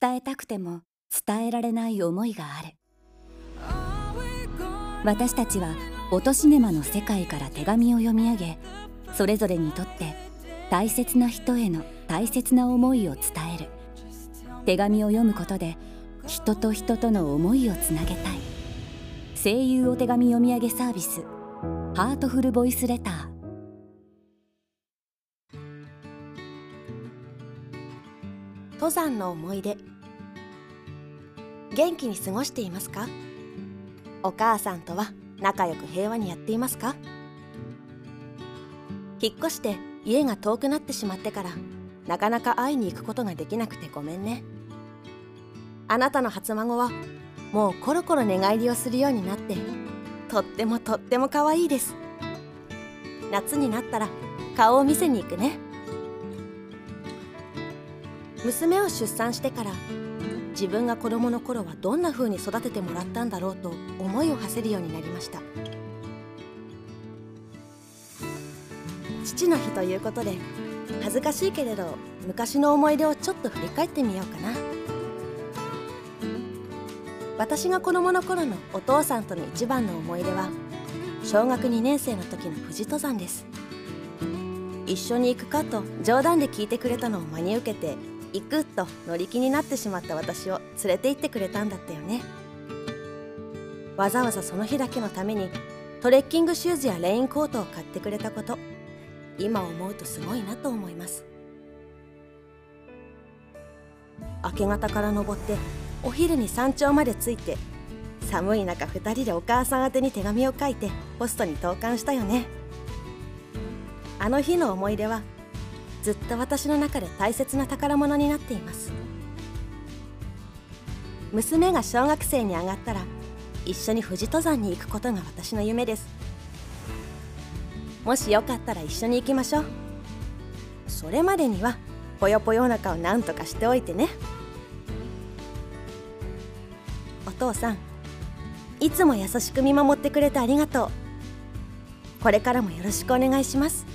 伝えたくても伝えられない思いがある。私たちは音シネマの世界から手紙を読み上げそれぞれにとって大切な人への大切な思いを伝える。手紙を読むことで人と人との思いをつなげたい。声優お手紙読み上げサービスハートフルボイスレター登山の思い出。元気に過ごしていますか？お母さんとは仲良く平和にやっていますか？引っ越して家が遠くなってしまってからなかなか会いに行くことができなくてごめんね。あなたの初孫はもうコロコロ寝返りをするようになってとってもとっても可愛いです。夏になったら顔を見せに行くね。娘を出産してから自分が子供の頃はどんな風に育ててもらったんだろうと思いを馳せるようになりました。父の日ということで恥ずかしいけれど昔の思い出をちょっと振り返ってみようかな。私が子供の頃のお父さんとの一番の思い出は小学2年生の時の富士登山です。一緒に行くかと冗談で聞いてくれたのを真に受けて行くと乗り気になってしまった私を連れて行ってくれたんだったよね。わざわざその日だけのためにトレッキングシューズやレインコートを買ってくれたこと今思うとすごいなと思います。明け方から登ってお昼に山頂まで着いて寒い中2人でお母さん宛てに手紙を書いてポストに投函したよね。あの日の思い出はずっと私の中で大切な宝物になっています。娘が小学生に上がったら一緒に富士登山に行くことが私の夢です。もしよかったら一緒に行きましょう。それまでにはぽよぽよお腹を何とかしておいてね。お父さんいつも優しく見守ってくれてありがとう。これからもよろしくお願いします。